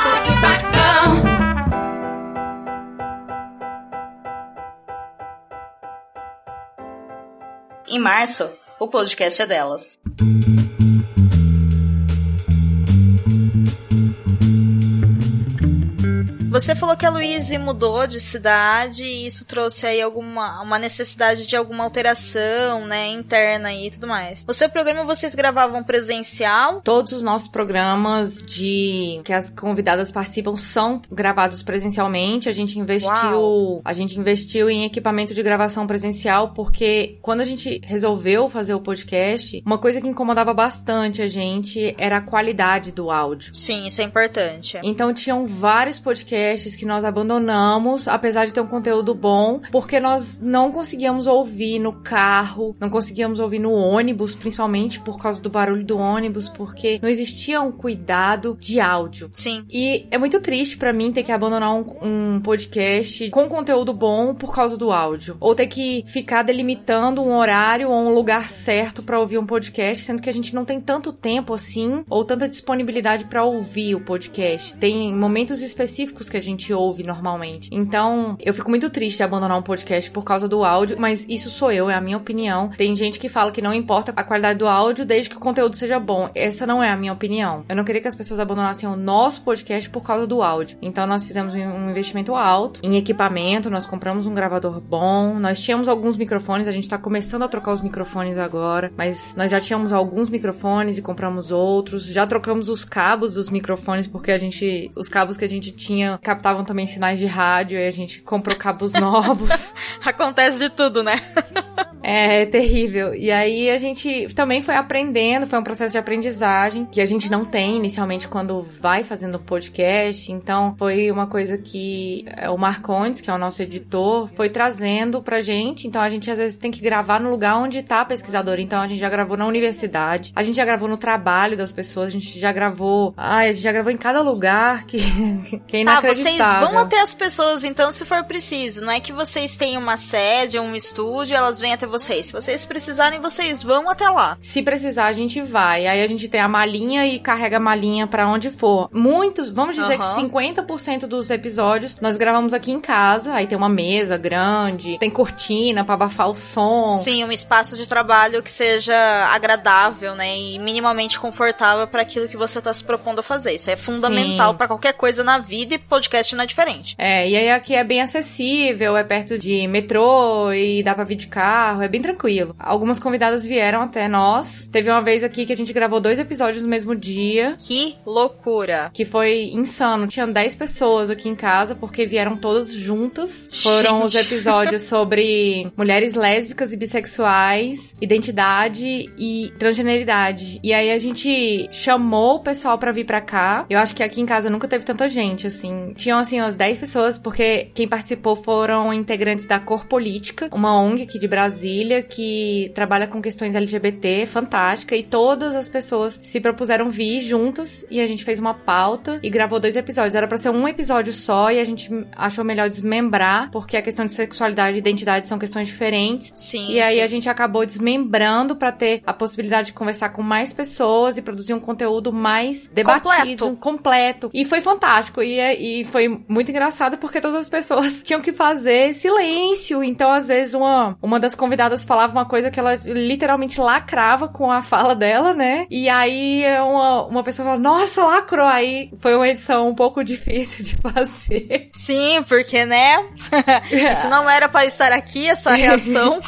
Em março, o podcast é delas. Você falou que a Luíse mudou de cidade e isso trouxe aí alguma uma necessidade de alguma alteração, né, interna e tudo mais. O seu programa vocês gravavam presencial? Todos os nossos programas de que as convidadas participam são gravados presencialmente. A gente investiu, Uau. a gente investiu em equipamento de gravação presencial porque quando a gente resolveu fazer o podcast, uma coisa que incomodava bastante a gente era a qualidade do áudio. Sim, isso é importante. Então tinham vários podcasts podcasts que nós abandonamos, apesar de ter um conteúdo bom, porque nós não conseguíamos ouvir no carro, não conseguíamos ouvir no ônibus, principalmente por causa do barulho do ônibus, porque não existia um cuidado de áudio. Sim. E é muito triste para mim ter que abandonar um, um, podcast com conteúdo bom por causa do áudio, ou ter que ficar delimitando um horário ou um lugar certo para ouvir um podcast, sendo que a gente não tem tanto tempo assim ou tanta disponibilidade para ouvir o podcast. Tem momentos específicos que que a gente ouve normalmente. Então, eu fico muito triste de abandonar um podcast por causa do áudio, mas isso sou eu, é a minha opinião. Tem gente que fala que não importa a qualidade do áudio desde que o conteúdo seja bom. Essa não é a minha opinião. Eu não queria que as pessoas abandonassem o nosso podcast por causa do áudio. Então, nós fizemos um investimento alto em equipamento, nós compramos um gravador bom, nós tínhamos alguns microfones, a gente tá começando a trocar os microfones agora, mas nós já tínhamos alguns microfones e compramos outros. Já trocamos os cabos dos microfones porque a gente, os cabos que a gente tinha captavam também sinais de rádio e a gente comprou cabos novos. Acontece de tudo, né? É, é terrível. E aí a gente também foi aprendendo, foi um processo de aprendizagem que a gente não tem inicialmente quando vai fazendo um podcast. Então foi uma coisa que é, o Marcondes, que é o nosso editor, foi trazendo pra gente. Então a gente às vezes tem que gravar no lugar onde tá a pesquisadora. Então a gente já gravou na universidade, a gente já gravou no trabalho das pessoas, a gente já gravou. Ai, a gente já gravou em cada lugar que, que é inacreditável. Tá, vocês vão até as pessoas, então, se for preciso. Não é que vocês têm uma sede, um estúdio, elas vêm até vocês. Se vocês precisarem, vocês vão até lá. Se precisar, a gente vai. Aí a gente tem a malinha e carrega a malinha para onde for. Muitos, vamos dizer uhum. que 50% dos episódios nós gravamos aqui em casa. Aí tem uma mesa grande, tem cortina para abafar o som. Sim, um espaço de trabalho que seja agradável, né? E minimamente confortável para aquilo que você tá se propondo a fazer. Isso é fundamental para qualquer coisa na vida e podcast podcast não é diferente. É, e aí aqui é bem acessível, é perto de metrô e dá pra vir de carro, é bem tranquilo. Algumas convidadas vieram até nós. Teve uma vez aqui que a gente gravou dois episódios no mesmo dia. Que loucura! Que foi insano. Tinha 10 pessoas aqui em casa porque vieram todas juntas. Foram Gente. os episódios sobre mulheres lésbicas e bissexuais, identidade e transgeneridade. E aí a gente chamou o pessoal pra vir pra cá. Eu acho que aqui em casa nunca teve tanta gente, assim. Tinham, assim, umas 10 pessoas, porque quem participou foram integrantes da Cor Política, uma ONG aqui de Brasília que trabalha com questões LGBT, fantástica, e todas as pessoas se propuseram vir juntas e a gente fez uma pauta e gravou dois episódios. Era pra ser um episódio só e a gente achou melhor desmembrar, porque a questão de sexualidade e identidade são questões diferentes. Sim. E aí sim. a gente acabou desmembrando pra ter a possibilidade de conversar com mais pessoas e produzir um conteúdo mais debatido, completo. E foi fantástico. E, é- e foi muito engraçado porque todas as pessoas tinham que fazer silêncio. Então, às vezes, uma, uma das convidadas falava uma coisa que ela literalmente lacrava com a fala dela, né? E aí uma, uma pessoa fala, nossa, lacrou. Aí foi uma edição um pouco difícil de fazer. Sim, porque, né? Isso não era pra estar aqui, essa reação.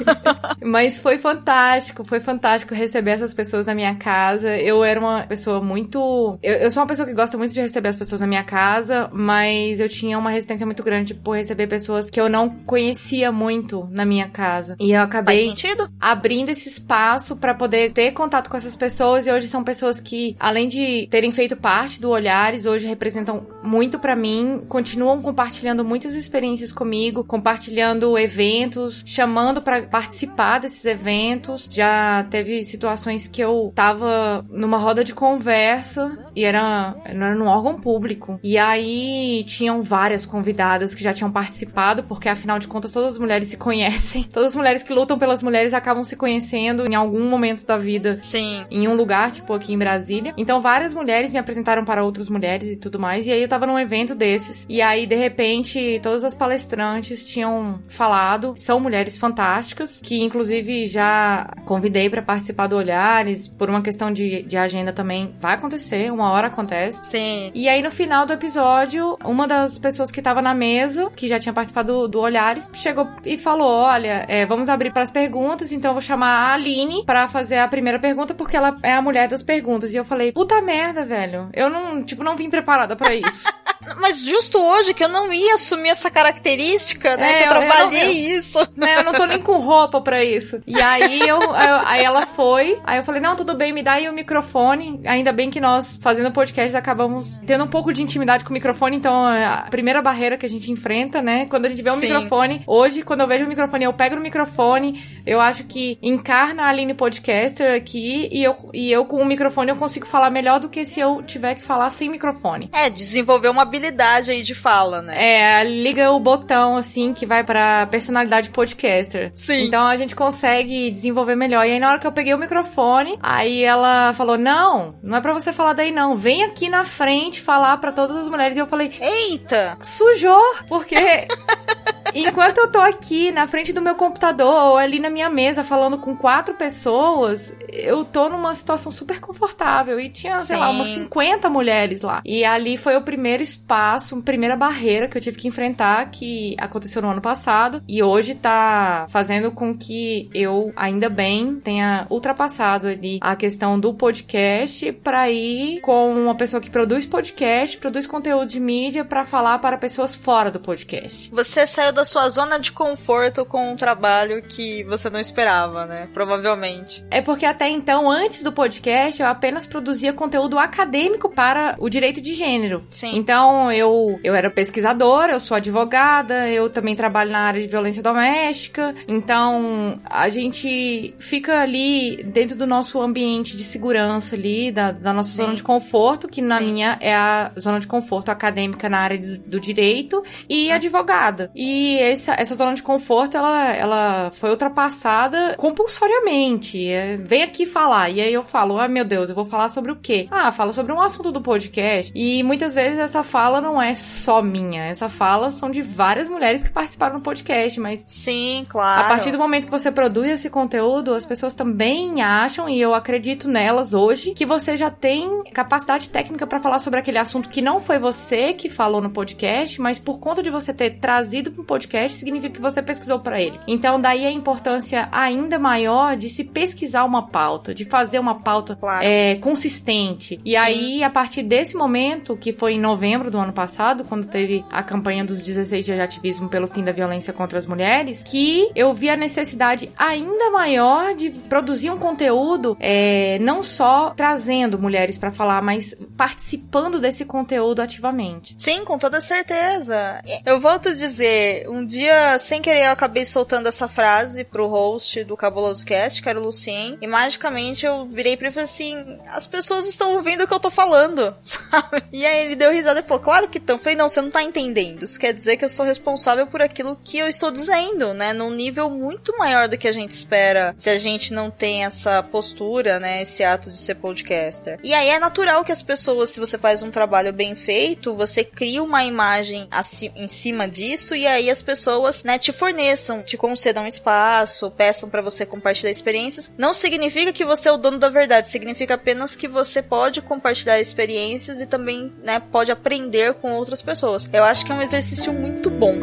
Mas foi fantástico, foi fantástico receber essas pessoas na minha casa. Eu era uma pessoa muito. Eu, eu sou uma pessoa que gosta muito de receber as pessoas na minha casa, mas eu tinha uma resistência muito grande por receber pessoas que eu não conhecia muito na minha casa. E eu acabei sentido? abrindo esse espaço pra poder ter contato com essas pessoas e hoje são pessoas que, além de terem feito parte do Olhares, hoje representam muito pra mim, continuam compartilhando muitas experiências comigo, compartilhando eventos, chamando pra participar desses eventos. Já teve situações que eu tava numa roda de conversa e era, era num órgão público. E aí tinham várias convidadas que já tinham participado, porque afinal de contas todas as mulheres se conhecem. Todas as mulheres que lutam pelas mulheres acabam se conhecendo em algum momento da vida Sim. em um lugar, tipo aqui em Brasília. Então várias mulheres me apresentaram para outras mulheres e tudo mais. E aí eu tava num evento desses. E aí, de repente, todas as palestrantes tinham falado. São mulheres fantásticas, que inclusive já convidei para participar do Olhares. Por uma questão de, de agenda também. Vai acontecer, uma hora acontece. Sim. E aí, no final do episódio, uma das pessoas que tava na mesa, que já tinha participado do, do Olhares, chegou e falou: Olha, é, vamos abrir para as perguntas, então eu vou chamar a Aline para fazer a primeira pergunta, porque ela é a mulher das perguntas. E eu falei: Puta merda, velho. Eu não, tipo, não vim preparada para isso. Mas justo hoje que eu não ia assumir essa característica, né? É, eu eu- eu trabalhei não- isso. né? Eu não tô nem com roupa pra isso. E aí eu, eu- aí ela foi, aí eu falei, não, tudo bem, me dá aí o microfone. Ainda bem que nós, fazendo podcast, acabamos tendo um pouco de intimidade com o microfone, então é a primeira barreira que a gente enfrenta, né? Quando a gente vê um Sim. microfone, hoje, quando eu vejo o microfone, eu pego no microfone, eu acho que encarna a Aline Podcaster aqui, e eu, e eu com o microfone eu consigo falar melhor do que se eu tiver que falar sem microfone. É, desenvolver uma habilidade aí de fala, né? É, liga o botão assim que vai pra personalidade podcaster. Sim. Então a gente consegue desenvolver melhor. E aí na hora que eu peguei o microfone, aí ela falou: "Não, não é pra você falar daí não. Vem aqui na frente falar pra todas as mulheres". E eu falei: Eita! "Sujou", porque Enquanto eu tô aqui na frente do meu computador ou ali na minha mesa falando com quatro pessoas, eu tô numa situação super confortável. E tinha, sei lá, Sim. umas 50 mulheres lá. E ali foi o primeiro espaço, a primeira barreira que eu tive que enfrentar, que aconteceu no ano passado. E hoje tá fazendo com que eu, ainda bem, tenha ultrapassado ali a questão do podcast pra ir com uma pessoa que produz podcast, produz conteúdo de mídia pra falar para pessoas fora do podcast. Você saiu da sua zona de conforto com um trabalho que você não esperava, né? Provavelmente. É porque até então, antes do podcast, eu apenas produzia conteúdo acadêmico para o direito de gênero. Sim. Então, eu, eu era pesquisadora, eu sou advogada, eu também trabalho na área de violência doméstica. Então, a gente fica ali dentro do nosso ambiente de segurança ali, da, da nossa Sim. zona de conforto, que na Sim. minha é a zona de conforto acadêmica na área do, do direito e advogada. E essa, essa zona de conforto, ela, ela foi ultrapassada compulsoriamente. É, vem aqui falar. E aí eu falo, ah, meu Deus, eu vou falar sobre o quê? Ah, fala sobre um assunto do podcast. E muitas vezes essa fala fala não é só minha. Essa fala são de várias mulheres que participaram do podcast, mas. Sim, claro. A partir do momento que você produz esse conteúdo, as pessoas também acham, e eu acredito nelas hoje, que você já tem capacidade técnica para falar sobre aquele assunto que não foi você que falou no podcast, mas por conta de você ter trazido para um podcast, significa que você pesquisou para ele. Então, daí a importância ainda maior de se pesquisar uma pauta, de fazer uma pauta Claro. é, consistente. E Sim. aí, a partir desse momento, que foi em novembro do ano passado, quando teve a campanha dos 16 dias de ativismo pelo fim da violência contra as mulheres, que eu vi a necessidade ainda maior de produzir um conteúdo, é, não só trazendo mulheres pra falar, mas participando desse conteúdo ativamente. Sim, com toda certeza. Eu volto a dizer, um dia, sem querer, eu acabei soltando essa frase pro host do Cabuloso Cast, que era o Lucien, e magicamente eu virei pra ele e falei assim, as pessoas estão ouvindo o que eu tô falando, sabe? E aí ele deu risada e falou, claro que estão. Falei, não, você não tá entendendo. Isso quer dizer que eu sou responsável por aquilo que eu estou dizendo, né? Num nível muito maior do que a gente espera se a gente não tem essa postura, né? Esse ato de ser podcaster. E aí é natural que as pessoas, se você faz um trabalho bem feito, você cria uma imagem aci- em cima disso e aí as pessoas, né, te forneçam, te concedam espaço, peçam pra você compartilhar experiências. Não significa que você é o dono da verdade, significa apenas que você pode compartilhar experiências e também, né, pode aprender com outras pessoas. Eu acho que é um exercício muito bom.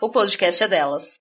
O podcast é delas.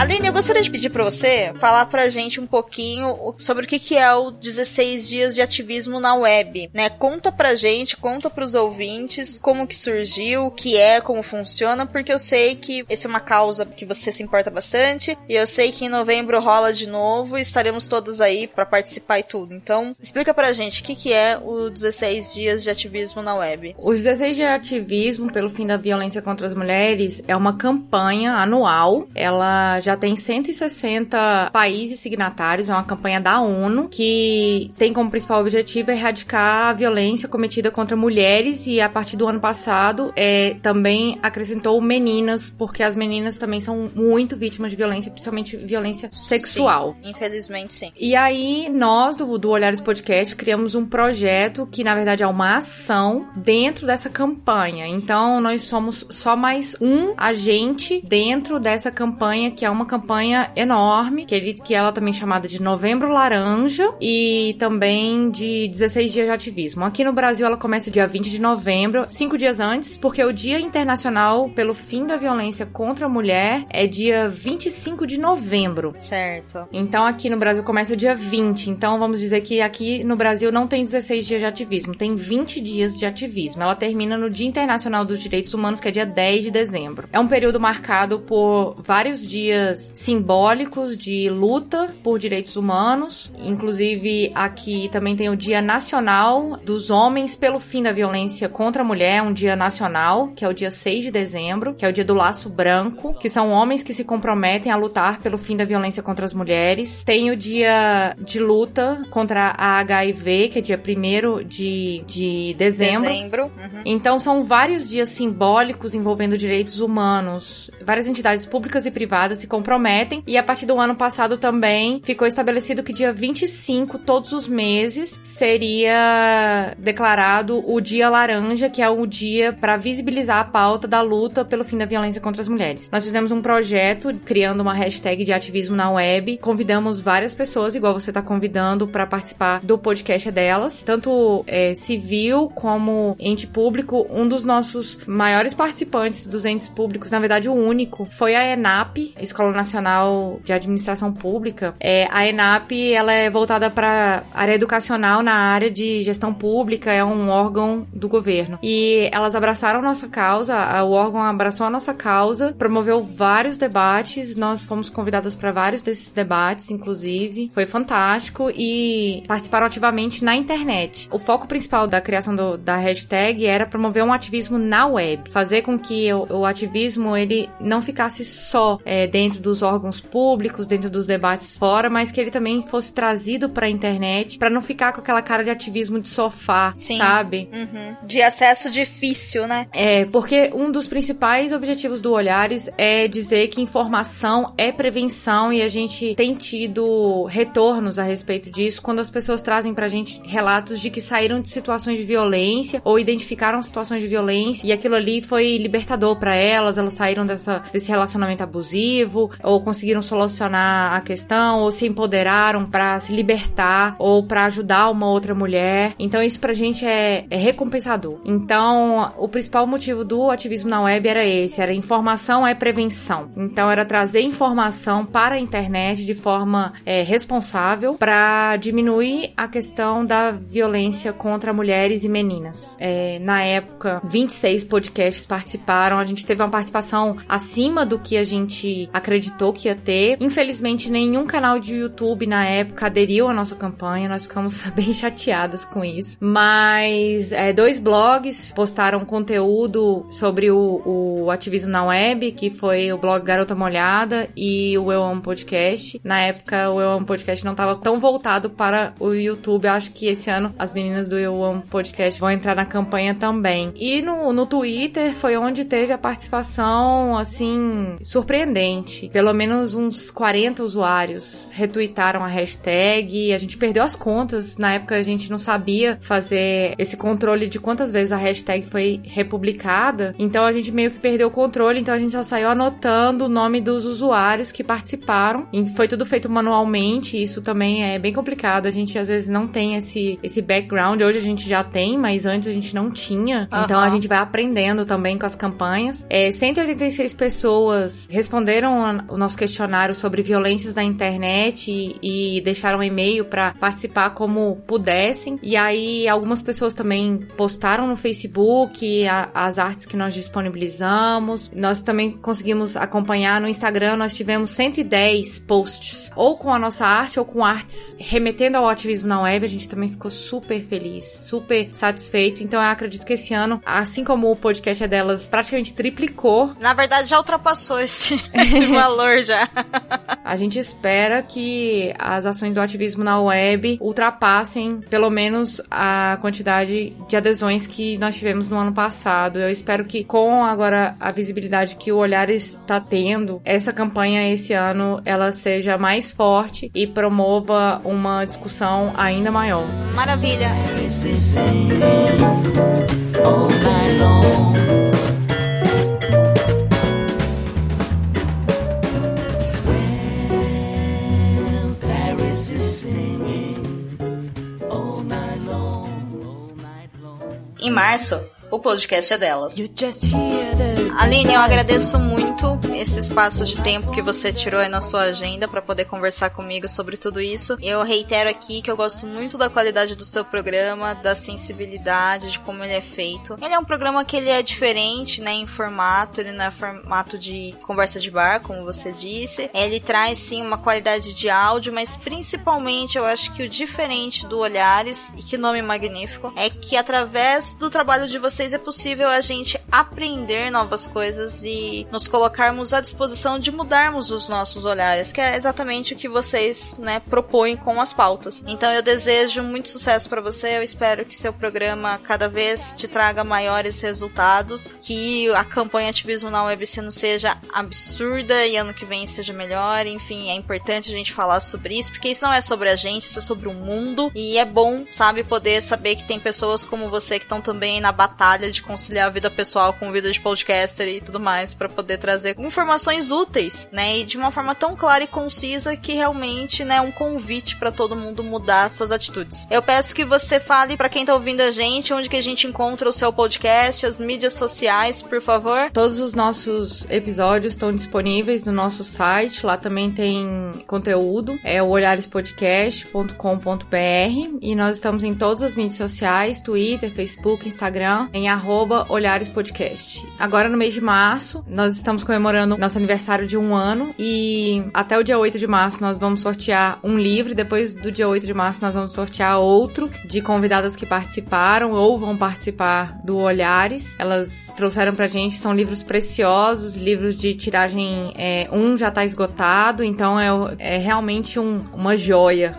Aline, eu gostaria de pedir pra você falar pra gente um pouquinho sobre o que é o 16 dias de ativismo na web, né? Conta pra gente, conta pros ouvintes como que surgiu, o que é, como funciona, porque eu sei que essa é uma causa que você se importa bastante e eu sei que em novembro rola de novo e estaremos todas aí pra participar e tudo. Então, explica pra gente o que é o 16 dias de ativismo na web. Os 16 de ativismo pelo fim da violência contra as mulheres é uma campanha anual. Ela já tem 160 países signatários, é uma campanha da ONU que tem como principal objetivo erradicar a violência cometida contra mulheres e a partir do ano passado é, também acrescentou meninas, porque as meninas também são muito vítimas de violência, principalmente violência sexual. Sim, infelizmente, sim. E aí, nós do, do Olhares Podcast criamos um projeto que, na verdade, é uma ação dentro dessa campanha. Então, nós somos só mais um agente dentro dessa campanha, que é uma campanha enorme, que, ele, que ela também é chamada de Novembro Laranja e também de 16 dias de ativismo. Aqui no Brasil, ela começa dia 20 de novembro, cinco dias antes, porque o Dia Internacional pelo Fim da Violência contra a Mulher é dia 25 de novembro. Certo. Então aqui no Brasil começa dia 20. Então vamos dizer que aqui no Brasil não tem 16 dias de ativismo, tem 20 dias de ativismo. Ela termina no Dia Internacional dos Direitos Humanos, que é dia 10 de dezembro. É um período marcado por vários dias simbólicos de luta por direitos humanos. Inclusive aqui também tem o Dia Nacional dos Homens pelo fim da violência contra a mulher, um dia nacional, que é o dia 6 de dezembro, que é o dia do laço branco, que são homens que se comprometem a lutar pelo fim da violência contra as mulheres. Tem o dia de luta contra a HIV, que é dia 1 de, de dezembro. Dezembro. Uhum. Então são vários dias simbólicos envolvendo direitos humanos. Várias entidades públicas e privadas se comprometem e a partir do ano passado também ficou estabelecido que dia 25 todos os meses seria declarado o Dia Laranja, que é o dia para visibilizar a pauta da luta pelo fim da violência contra as mulheres. Nós fizemos um projeto criando uma hashtag de ativismo na web, convidamos várias pessoas, igual você está convidando, para participar do podcast delas, tanto é, civil como ente público. Um dos nossos maiores participantes dos entes públicos, na verdade o único, foi a ENAP, Escola Escola Nacional de Administração Pública. É, a ENAP ela é voltada para área educacional na área de gestão pública, é um órgão do governo. E elas abraçaram nossa causa, o órgão abraçou a nossa causa, promoveu vários debates, nós fomos convidadas para vários desses debates, inclusive. Foi fantástico e participaram ativamente na internet. O foco principal da criação do, da hashtag era promover um ativismo na web, fazer com que o, o ativismo ele não ficasse só é, dentro dos órgãos públicos, dentro dos debates fora, mas que ele também fosse trazido para a internet, para não ficar com aquela cara de ativismo de sofá, Sim. sabe? Uhum. De acesso difícil, né? É, porque um dos principais objetivos do Olhares é dizer que informação é prevenção e a gente tem tido retornos a respeito disso quando as pessoas trazem pra gente relatos de que saíram de situações de violência ou identificaram situações de violência e aquilo ali foi libertador para elas, elas saíram dessa, desse relacionamento abusivo ou conseguiram solucionar a questão ou se empoderaram para se libertar ou para ajudar uma outra mulher. Então isso pra gente é, é recompensador. Então o principal motivo do ativismo na web era esse, era informação é prevenção. Então era trazer informação para a internet de forma é, responsável para diminuir a questão da violência contra mulheres e meninas. É, na época, 26 podcasts participaram, a gente teve uma participação acima do que a gente acreditou que ia ter. Infelizmente, nenhum canal de YouTube na época aderiu à nossa campanha, nós ficamos bem chateadas com isso. Mas é, dois blogs postaram conteúdo sobre o, o ativismo na web, que foi o blog Garota Molhada e o Eu Amo Podcast. Na época, o Eu Amo Podcast não estava tão voltado para o YouTube. Acho que esse ano as meninas do Eu Amo Podcast vão entrar na campanha também. E no, no Twitter foi onde teve a participação, assim, surpreendente. Pelo menos uns 40 usuários retweetaram a hashtag. A gente perdeu as contas. Na época a gente não sabia fazer esse controle de quantas vezes a hashtag foi republicada. Então a gente meio que perdeu o controle. Então a gente só saiu anotando o nome dos usuários que participaram. E foi tudo feito manualmente. Isso também é bem complicado. A gente às vezes não tem esse, esse background. Hoje a gente já tem, mas antes a gente não tinha. Uhum. Então a gente vai aprendendo também com as campanhas. É, 186 pessoas responderam o nosso questionário sobre violências na internet e, e deixaram um e-mail para participar como pudessem. E aí algumas pessoas também postaram no Facebook a, as artes que nós disponibilizamos. Nós também conseguimos acompanhar no Instagram, nós tivemos 110 posts, ou com a nossa arte ou com artes remetendo ao ativismo na web. A gente também ficou super feliz, super satisfeito. Então eu acredito que esse ano, assim como o podcast é delas, praticamente triplicou. Na verdade, já ultrapassou esse, esse valor já. a gente espera que as ações do ativismo na web ultrapassem pelo menos a quantidade de adesões que nós tivemos no ano passado. Eu espero que com agora a visibilidade que o Olhar está tendo, essa campanha esse ano ela seja mais forte e promova uma discussão ainda maior. Maravilha. Em março, o podcast é delas. Aline, eu agradeço muito esse espaço de tempo que você tirou aí na sua agenda para poder conversar comigo sobre tudo isso. Eu reitero aqui que eu gosto muito da qualidade do seu programa, da sensibilidade, de como ele é feito. Ele é um programa que ele é diferente, né, em formato, ele não é formato de conversa de bar, como você disse. Ele traz sim uma qualidade de áudio, mas principalmente eu acho que o diferente do Olhares, e que nome magnífico, é que através do trabalho de você vocês é possível a gente aprender novas coisas e nos colocarmos à disposição de mudarmos os nossos olhares, que é exatamente o que vocês, né, propõem com as pautas. Então eu desejo muito sucesso para você, eu espero que seu programa cada vez te traga maiores resultados, que a campanha Ativismo na WebC não seja absurda e ano que vem seja melhor, enfim, é importante a gente falar sobre isso, porque isso não é sobre a gente, isso é sobre o mundo e é bom, sabe, poder saber que tem pessoas como você que estão também na batalha de conciliar a vida pessoal com vida de podcaster e tudo mais, para poder trazer informação informações úteis, né? E de uma forma tão clara e concisa que realmente, né, é um convite para todo mundo mudar suas atitudes. Eu peço que você fale para quem tá ouvindo a gente, onde que a gente encontra o seu podcast, as mídias sociais, por favor. Todos os nossos episódios estão disponíveis no nosso site, lá também tem conteúdo, é o olharespodcast.com.br e nós estamos em todas as mídias sociais, Twitter, Facebook, Instagram, em olharespodcast. Agora no mês de março, nós estamos comemorando nosso aniversário de um ano e até o dia 8 de março nós vamos sortear um livro e depois do dia 8 de março nós vamos sortear outro de convidadas que participaram ou vão participar do Olhares. Elas trouxeram pra gente, são livros preciosos, livros de tiragem, é, um já tá esgotado, então é, é realmente um, uma joia.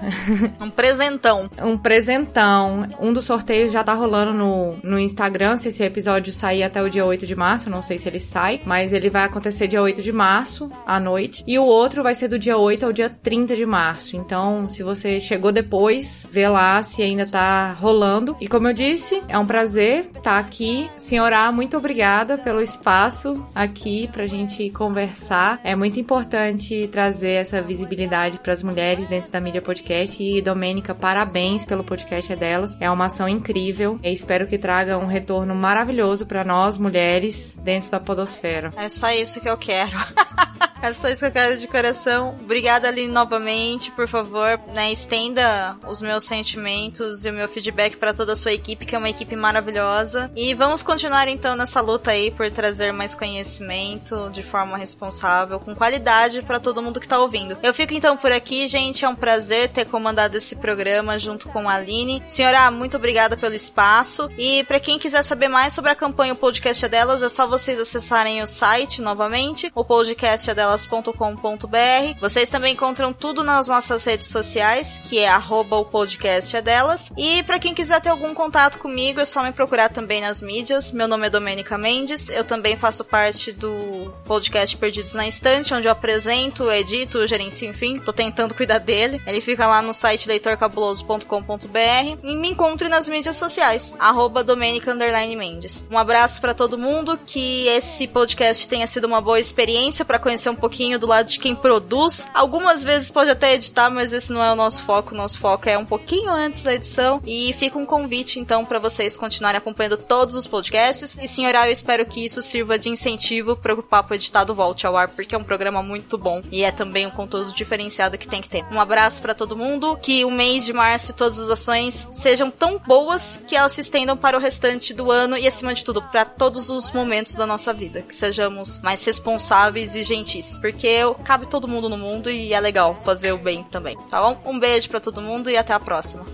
Um presentão. um presentão. Um dos sorteios já tá rolando no, no Instagram, se esse episódio sair até o dia 8 de março, não sei se ele sai, mas ele vai acontecer dia 8 de março, à noite. E o outro vai ser do dia 8 ao dia 30 de março. Então, se você chegou depois, vê lá se ainda tá rolando. E como eu disse, é um prazer estar tá aqui. Senhora, muito obrigada pelo espaço aqui pra gente conversar. É muito importante trazer essa visibilidade para as mulheres dentro da mídia podcast. E Domênica, parabéns pelo podcast delas. É uma ação incrível. E espero que traga um retorno maravilhoso para nós mulheres dentro da podosfera. É só isso que eu quero. É só isso que eu quero de coração. Obrigada, Aline, novamente. Por favor, né, estenda os meus sentimentos e o meu feedback para toda a sua equipe, que é uma equipe maravilhosa. E vamos continuar então nessa luta aí por trazer mais conhecimento de forma responsável, com qualidade para todo mundo que tá ouvindo. Eu fico então por aqui, gente. É um prazer ter comandado esse programa junto com a Aline. Senhora, muito obrigada pelo espaço. E para quem quiser saber mais sobre a campanha O Podcast é Delas, é só vocês acessarem o site novamente, o podcast é delas delas.com.br. Vocês também encontram tudo nas nossas redes sociais, que é arroba o podcast é delas. E para quem quiser ter algum contato comigo, é só me procurar também nas mídias. Meu nome é Domênica Mendes, eu também faço parte do podcast Perdidos na Estante, onde eu apresento, edito, gerencio, enfim, tô tentando cuidar dele. Ele fica lá no site leitorcabuloso.com.br e me encontre nas mídias sociais, arroba Domênica Mendes. Um abraço para todo mundo, que esse podcast tenha sido uma boa experiência para conhecer um pouquinho do lado de quem produz. Algumas vezes pode até editar, mas esse não é o nosso foco. O nosso foco é um pouquinho antes da edição. E fica um convite, então, para vocês continuarem acompanhando todos os podcasts. E, senhora, eu espero que isso sirva de incentivo para o Papo Editado volte ao ar, porque é um programa muito bom e é também um conteúdo diferenciado que tem que ter. Um abraço para todo mundo, que o mês de março e todas as ações sejam tão boas que elas se estendam para o restante do ano e, acima de tudo, para todos os momentos da nossa vida. Que sejamos mais responsáveis e gentis porque cabe todo mundo no mundo e é legal fazer o bem também, tá bom? Um beijo para todo mundo e até a próxima.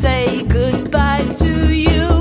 say goodbye to you.